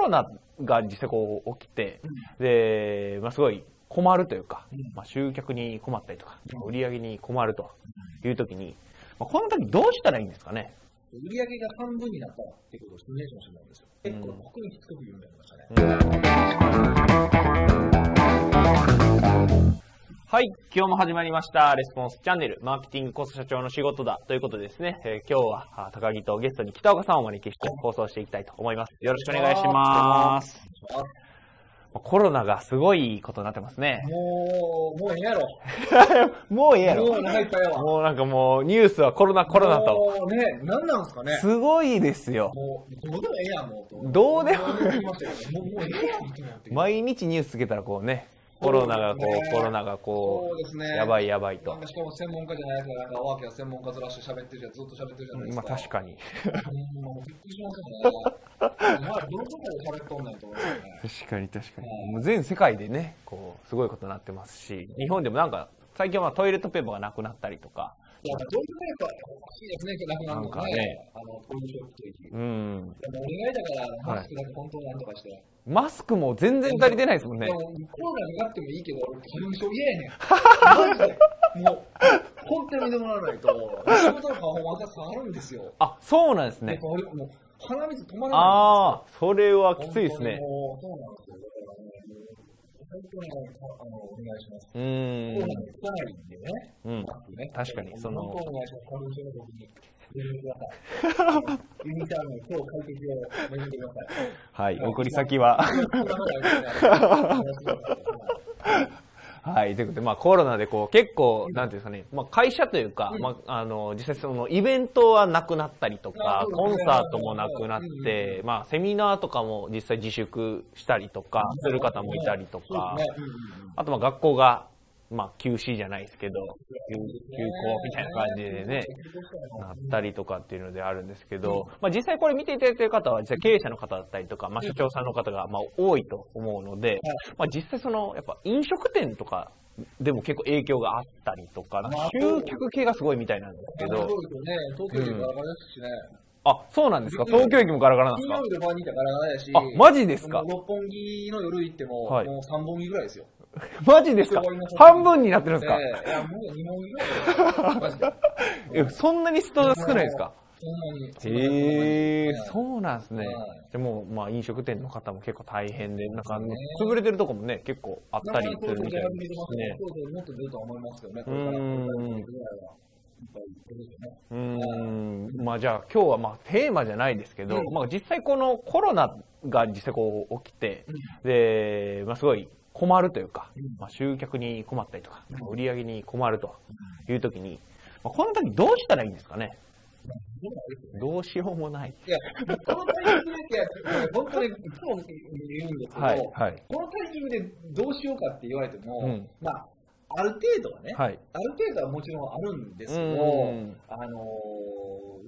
ロナが実際こう起きて、で、まあ、すごい困るというか、まあ、集客に困ったりとか、売り上げに困るという時に、まあ、この時どうしたらいいんですかね？売り上げが半分になったっていうことをシミュレーションしてたんですよ。結構、僕にしつこく言うんだよましたね。はい。今日も始まりました。レスポンスチャンネル、マーケティングコスト社長の仕事だ。ということでですね、えー、今日は高木とゲストに北岡さんをお招きして放送していきたいと思います。よろしくお願いします。コロナがすごいことになってますね。もう、もうええやろ。もうええやろ。もう長いやわ。もうなんかもうニュースはコロナコロナと。もうね、何なんすかね。すごいですよ。もう、どうでもええやん、もう。どうでも。もうええやん毎日ニュースつけたらこうね、コロナがこう、コロナがこう、やばいやばいと。しかも専門家じゃないやつが、なんか、わけは専門家ずらして喋ってるじゃん、ずっと喋ってるじゃないですか。まあ確かに。もうびっくりしますよね。まあ、どのとこで喋っとんねんと思ってね。確かに確かに。もう全世界でね、こう、すごいことになってますし、日本でもなんか、最近はトイレットペーパーがなくなったりとか、いや、どういうペーパー欲しいですね、なくなるのかね。あの、トイレショップという。うん。でもお願いだから、マスクだけ本当なんとかして。マスクも全然足りてないですもんね。コロナになってもいいけど、花粉症嫌やねん。マジで。もう、本当に見てもらわないと、仕事のパフォーマンスが下がるんですよ。あ、そうなんですね。鼻水止まらないああ、それはきついですね。そうなんですよ。本当にあのお願いします。うん。コロナにつかないんでね。うん。ね、確かに、その。本当お願いします。花粉症の時に。ユニターの今日解決をめてください。はい、送り先は。はい。ということで、まあコロナでこう結構、なんていうんですかね、まあ会社というか、まああの、実際そのイベントはなくなったりとか、コンサートもなくなって、まあセミナーとかも実際自粛したりとか、する方もいたりとか、あとまあ学校がまあ、休止じゃないですけど、休校みたいな感じでね、なったりとかっていうのであるんですけど、まあ実際これ見ていただいている方は、実際経営者の方だったりとか、まあ社長さんの方がまあ多いと思うので、まあ実際その、やっぱ飲食店とかでも結構影響があったりとか、集客系がすごいみたいなんですけど。そうですね、東京駅ガラガラですしね。あ、そうなんですか？東京駅もガラガラなんですか？金曜日の晩にいたガラガラやし。あ、マジですか？六本木の夜行っても、もう3本木ぐらいですよ。マジですか？半分になってるんですか、えー、いや、もう2問ぐらいそんなに人が少ないですか？へえー、そうなんですね。でも、まあ、飲食店の方も結構大変で、なんか、潰れてるとこもね、結構あったりするみたいですね。もっと出ると思いますけどね、うん。うん、まあじゃあ今日はまあテーマじゃないですけど、うん、まあ実際このコロナが実際こう起きて、うん、で、まあすごい困るというか、まあ、集客に困ったりとか、売り上げに困るという時に、まあ、この時どうしたらいいんですかね？どうしようもない。いや、このタイミングで、本当にいつも言うんですけど、はいはい、このタイミングでどうしようかって言われても、うん、まあ、ある程度はね、はい、ある程度はもちろんあるんですけど、あの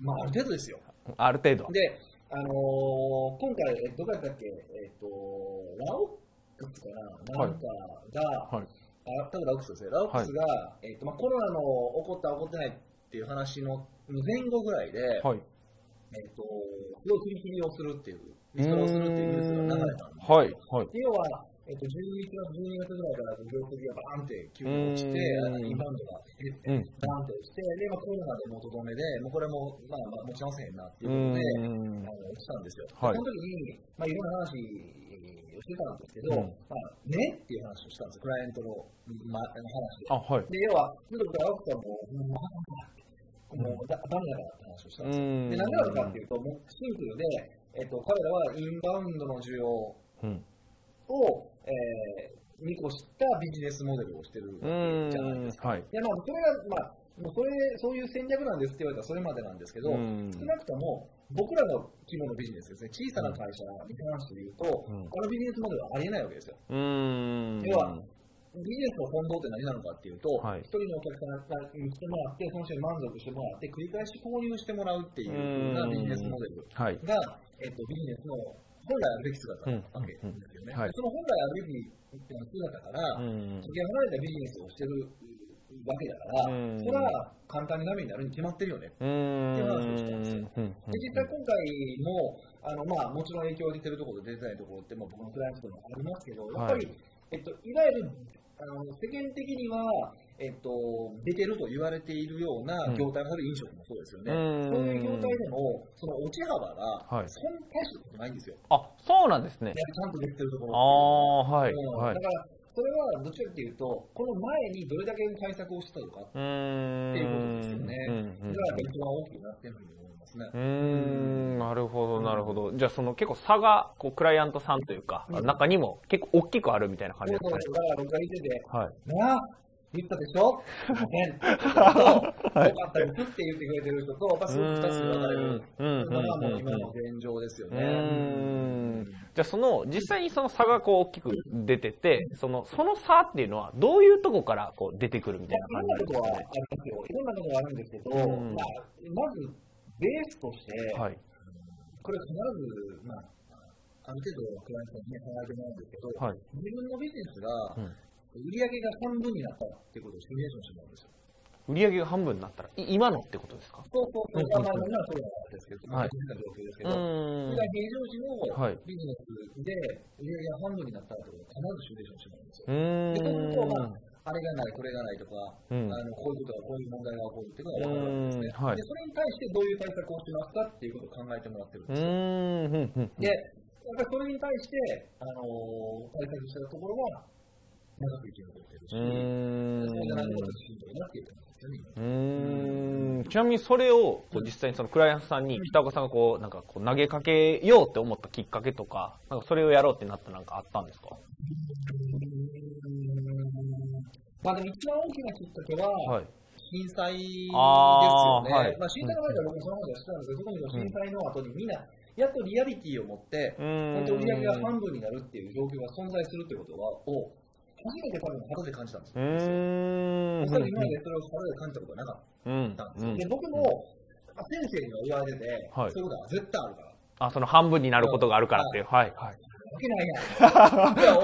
ー、まあ、ある程度ですよ。ある程度。で、あのー、今回、えどこやったっけ、えっ、ー、と、ラオックスかな、なんかが、はい、あ多分ラオックスですね、ラオックスが、はい、えーとまあ、コロナの起こった、起こってないっていう話の前後ぐらいで、はい、えっ、と、すごい切り切りをするっていう、リストラをするっていうニュースが流れたんですはい。はい、要は、えっ、と、11月、12月ぐらいから業績がバーンって急に落ちて、インバウンドが減って、バーンって落ちて、で、まあ、コロナでもとどめで、もうこれも、まあ、まあ、持ち直せへんなっていうことで、あの落ちたんですよ。はい、その時に、まあ、いろんな話してたんですけど、うん、まあ、ねっていう話をしたんですクライアントの,、話で。あはい、で要は、ずっと青木さんも、もう、もうだダメだからって話をしたんですよ。で、なんでなのかっていうと、もうシンプルで、えっと、彼らはインバウンドの需要を、えー、見越したビジネスモデルをしてるじゃないですか。はい、いやまあそれが、まあ、もうそれそういう戦略なんですって言われたらそれまでなんですけど、少なくとも僕らの規模のビジネスですね、小さな会社に関して言うと、うん、このビジネスモデルはありえないわけですよ。要は、ビジネスの本堂って何なのかっていうと、一、はい、人のお客さんに来てもらって、その人に満足してもらって、繰り返し購入してもらうっていうようなビジネスモデルが、はい、えっと、ビジネスの本来あるべき姿なわけですよね。はい、その本来あるべき姿から、かけ離れたビジネスをしてるわけだから、それは簡単にダメになるに決まってるよね。っていう話をした。ん。ですよ。で実際今回も、あのまあ、もちろん影響が出てるところと出てないところって、まあ、僕のクライアントでもありますけど、やっぱり、はい、えっと、いわゆるあの世間的には、えっと、出てると言われているような業態のある飲食もそうですよね、うん、そういう業態でも、その落ち幅が、そんな大したことないんですよ。あそうなんですね。ちゃんとできてるところあはい、はい、だからそれはどっちかっていうと、この前にどれだけ対策をしたのかっていうことですよね。だから一番大きくなってると思いますね。うん、なるほど、なるほど。じゃあ、その結構差が、こう、クライアントさんというか、中にも結構大きくあるみたいな感じですね。だから僕が言ってて、はい。なあ、言ったでしょ？すいません。はい、よかったですって言ってくれてる人と、やっぱすごく2つに分かれる。のがもう今の現状ですよね。じゃあその、実際にその差がこう大きく出てて、その、その差っていうのはどういうとこからこう出てくるみたいな感じですか、ね、いろんなことはありますよ。いろんなことがあるんですけど、まあ、まず、ベースとして、はい、これ必ず、まあ、ある程度クライアントに考えてもらうんですけど、はい、自分のビジネスが、うん。売上が半分になったっていうことをシミュレーションしてもらうんですよ。売上が半分になったら、今のってことですか？そうそう今はそう。なんですけど、まあ、大変な状況です。けど、それが平常時のビジネスで売上が半分になったってことを必ずシミュレーションしてもらうんです。よ。で、そうすると、まあ、あれがない、これがないとか、うん、あのこういうことが、こういう問題が起こるっていうのが分かるわけですね、はい、で。それに対してどういう対策をしますかっていうことを考えてもらってるんですよ。で、やっぱりそれに対して、あのー、対策したところは、長く生き残ってるし、そうじゃないとしんどいなっていう。うん。ちなみにそれをこう実際にそのクライアントさんに北岡さんがこうなんかこう投げかけようって思ったきっかけとか、なんかそれをやろうってなったなんかあったんですか？まあでも一番大きなきっかけは、はい。震災ですよね。はい、まあ震災の前から僕もその話はしてたんですけど、特に震災の後にみんな、やっとリアリティを持って、本当売り上げが半分になるっていう状況が存在するってことを、初めて多分肌で感じたんですよ。おそらく今までそれを肌で感じたことはなかったんですよ。で僕も先生には言われてて、はい、そういうことは絶対あるから。あ、その半分になることがあるからっていう。はい。はい。けないやん。いや、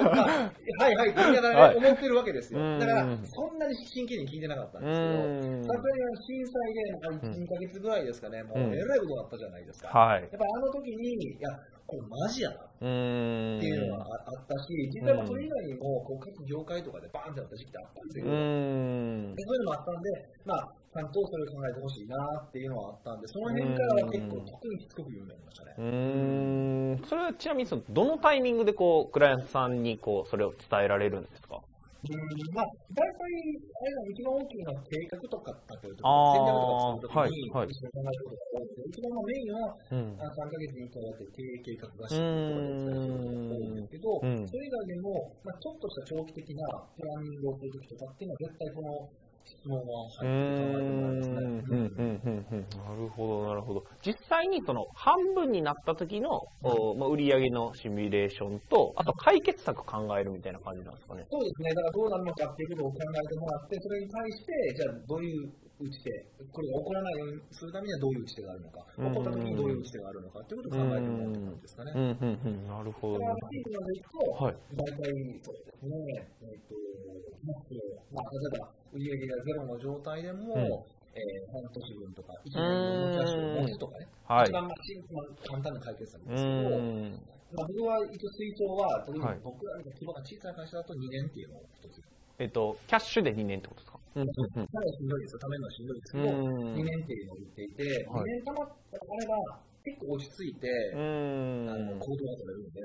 はいはいって言いながら、思ってるわけですよ。だから、そんなに真剣に聞いてなかったんですけど、さすがに震災で、1、2ヶ月ぐらいですかね、もうえらいことだったじゃないですか。はい。やっぱあの時に、いや、これマジやなっていうのはあったし、実際それ以外にもこう各業界とかでバーンってなった時期ってあったんですよ。でそういうのもあったんで、まあ、ちゃんとそれを考えてほしいなっていうのはあったんで、その辺からは結構特にしつこく言うようになりましたね。うん。それはちなみにそのどのタイミングでこうクライアントさんにこうそれを伝えられるんですか？うんまあ、大体、あれが一番大きいのは計画とかだったりとか、戦略とか作るときに、はいはい、一番考えることが多いので、一番のメインは、うん、3ヶ月に1回やって経営計画合宿とかでお伝えすることが多いんですけど、それ以外でも、まあ、ちょっとした長期的なプランニングをするときとかっていうのは、絶対この、質問は。なるほど、なるほど。実際にその半分になった時の、うん、まあ、売上のシミュレーションと、あと解決策考えるみたいな感じなんですかね。そうですね。だからどうなるのかっていうことを考えてもらって、それに対して、じゃあどういう打ち手、これが起こらないようにするためにはどういう打ち手があるのか、起こった時にどういう打ち手があるのかっていうことを考えてもらって感じですかね。なるほど。だから、チームでいくと、はい、大体そうですね、えっ、ー、と、まあ、例えば、売上がゼロの状態でも、うん、えー、半年分とか、1年分のキャッシュを持つとかね、はい、一番まあ、まあ、簡単な解決策ですけど、まあ、僕は一応推奨は、特に僕らの規模が小さい会社だと2年っていうのを一つ。えっと、キャッシュで2年ってことですか？うん。うん、しんどいですよ、ためるのはしんどいですけど、2年っていうのを言っていて、2年たまったあれば、結構落ち着いて、あの行動が取れるんで、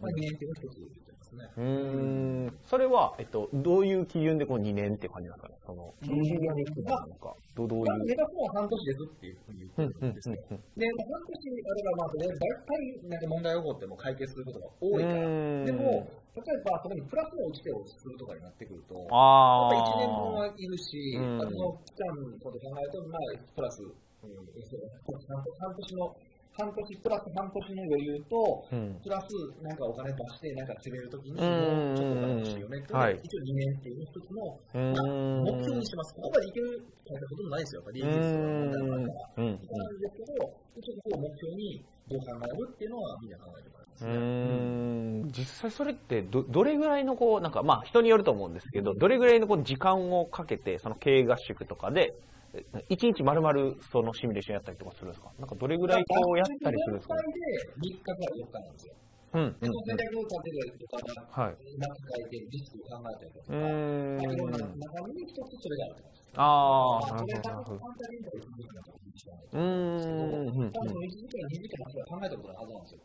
まあ、2年っていうのを一つすね。うんそれは、えっと、どういう基準でこう2年って感じなんですかね？その、2年なのか。どういう？は半年ですっていうふうに言ってるんですね。で、半年あれば、まあ、大体、なんか問題が起こっても解決することが多いから。でも、例えば、そこにプラスの落ち手をするとかになってくると、あやっぱ1年分はいるし、あとの期間のこと考えると、まあ、プラス、うん、半年の半年プラス半年の余裕と、うん、プラスなんかお金出して、なんか釣れるときに、もうちょっとお金欲しいよねって、はい、一応2年っていう一つの、まあ、目標にしてます。ここまでいけるってこともないですよ。やっぱり利益率が問題があるかなんですけど、一応ここを目標にどう考えるっていうのはみんな考えてます、ね。うん。実際それってど、どれぐらいのこう、なんかまあ人によると思うんですけど、どれぐらいのこう時間をかけて、その経営合宿とかで、1日丸々そのシミュレーションやったりとかするんですか？なんかどれぐらいこうやったりするんですか、で3日から4日なんですよ。うんうんで、その戦略を立てるとか、はい。なんか書いてリスクを考えたりとか、うーんまあいろんな中身に一つそれがあるとか。ああ、なるほど、うと1時間とか2時間うーん、うん、多分1時間、2時間は考えたことないはずなんですよ。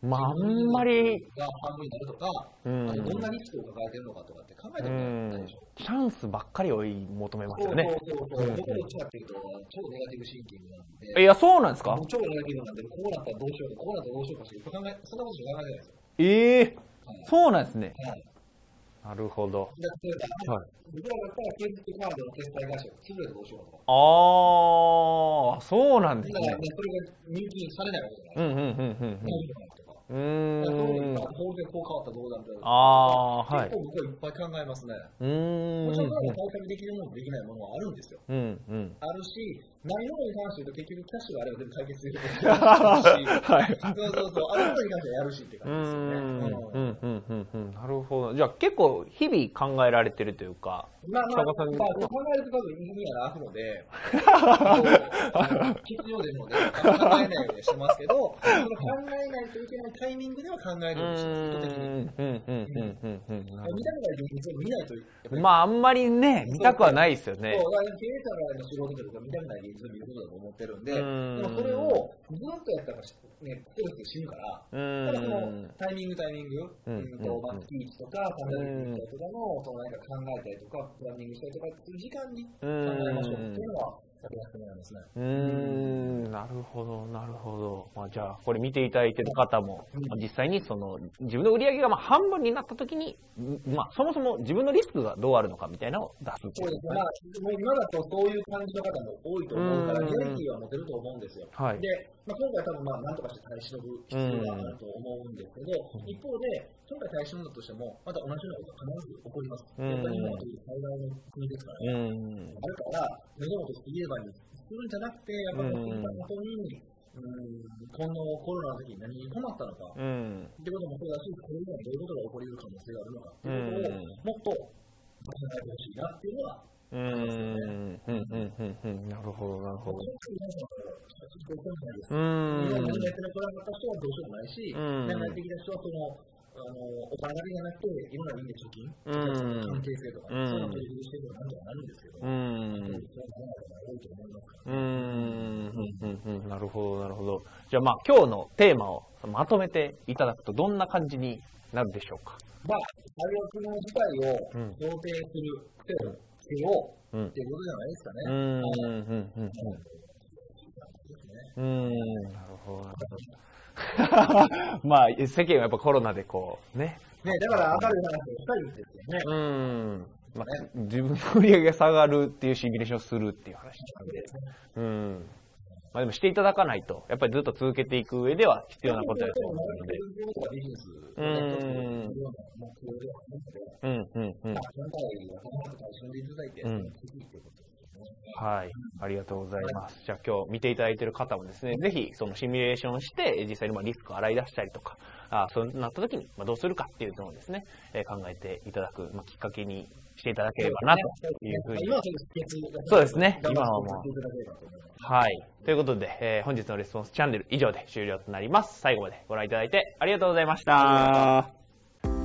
まあ、あんまり、が半分になるとか、うんどんなリスクを抱えてるのかとかって考えたうことないんでしょ。、チャンスばっかり追い求めますよね。そうそうそう。うん僕どっちかっていうと、超ネガティブシンキングなんで。いや、そうなんですか？超ネガティブなんで、こうなったらどうしようか、こうなったらどうしようかして、考え、そんなことしか考えてないですよ。ええはいそうなんですね。はい。なるほど。で例えば、はい僕らだったら、クレジットカードの決済会社が潰れてどうしようかとか。ああ、そうなんですねだからね、。それが入金されないわけじゃない。うん、うん、うん、うんどうしようかなとか。うん。うだからそういうーんの。が法律でこう変わったらどうだみたいな。ああー、はい結。構僕はいっぱい考えますね。うーん。もちろん、対策できるものもできないものはあるんですよ。うん、うん。あるし、ないものに関して言うと結局キャッシュがあれば全部解決できるし、はい。そうそうそう、あることに関してはやるしって感じですよね。ん、うんうん、うん、うん、うん。なるほど。じゃあ結構日々考えられてるというか、まあまあ、まあ、考えると多分意味がなくので、必要ですので、考えないようにしてますけど、その考えないといけないタイミングでは考えるようにしてます、意図的に。見たくない現実を見ないと、やっぱどりまああんまりね、見たくはないですよねそう、。だから経営者の仕事とか見たくない現実を見ることだと思ってるんで、んでもそれをずっとやったら、ね、ストレスで死ぬから、ただその。タイミングタイミング、うんうんとまあ、月1とか3年1回とかの、そのなんか考えたりとか、プランニングしたりとかする時間にう考えましょうってんいうのは、やってもらいますね。うーん、なるほど、なるほど。まあ、じゃあ、これ見ていただいてる方も、まあ実際にその、自分の売り上げがまあ半分になった時に、んまあ、そもそも自分のリスクがどうあるのかみたいなのを出すっていそうですね。まあ、もう今だとそういう感じの方も多いと思うから、うんリアリティは持てると思うんですよ。はい。で、まあ、今回多分まあ、なんとかして耐え忍ぶ必要があると思うんですけど、一方で、今回耐え忍んだとしても、また同じようなことが必ず起こります。うんやっぱり日本は最大の国ですからね。うん。あるから、目の元して言えばにするんじゃなくて、やっぱり聞いたことに、うん、このコロナの時に何に困ったのか、うん。ってこともそうだし、これにはどういうことが起こり得る可能性があるのかっていうことを、もっと考えてほしいなっていうのは、うん。うん。うん。うん。うん。なるほど、なるほど。うん。やってなくなった人はどうしようもないし、うん今やってきた人はその、あのお金だけじゃなくて、いろんな意味で貯金、うん。関係性とか、うん。そういうのを取り入れしていくのはなんとかなるんですけど、うん。そういうのが多いと思いますから。うーん、うん、うん、なるほど、なるほど。じゃあまあ今日のテーマをまとめていただくとどん。な感じになるでしょうか。まあ、最悪の事態をうん。想定する手をつけよううん。っていうことじゃないですかね。うーん、うん、うん、うん。うーん、なるほど。まあ世間はやっぱコロナでこう、ね。ね、だから明るい話をしたいんですよね。うーん。まあ、自分の売り上げが下がるっていうシミュレーションをするっていう話なんで。うん。まあでもしていただかないと、やっぱりずっと続けていく上では必要なことだと思うので。うーんうん、うん、うんはい。ありがとうございます。じゃあ今日見ていただいている方もですね、ぜひそのシミュレーションして、実際にまあリスクを洗い出したりとか、あそうなった時にまあどうするかっていうのをですね、えー考えていただく、まあ、きっかけにしていただければなというふうにそうですね今はもう。はい。ということで、えー本日のレスポンスチャンネル以上で終了となります。最後までご覧いただいてありがとうございました。